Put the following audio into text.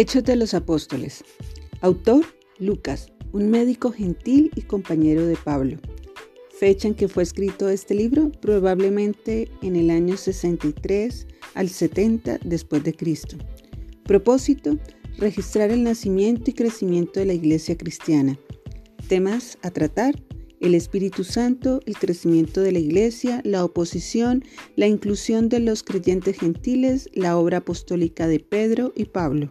Hechos de los Apóstoles. Autor, Lucas, un médico gentil y compañero de Pablo. Fecha en que fue escrito este libro, probablemente en el año 63 al 70 después de Cristo. Propósito, registrar el nacimiento y crecimiento de la iglesia cristiana. Temas a tratar, el Espíritu Santo, el crecimiento de la Iglesia, la oposición, la inclusión de los creyentes gentiles, la obra apostólica de Pedro y Pablo.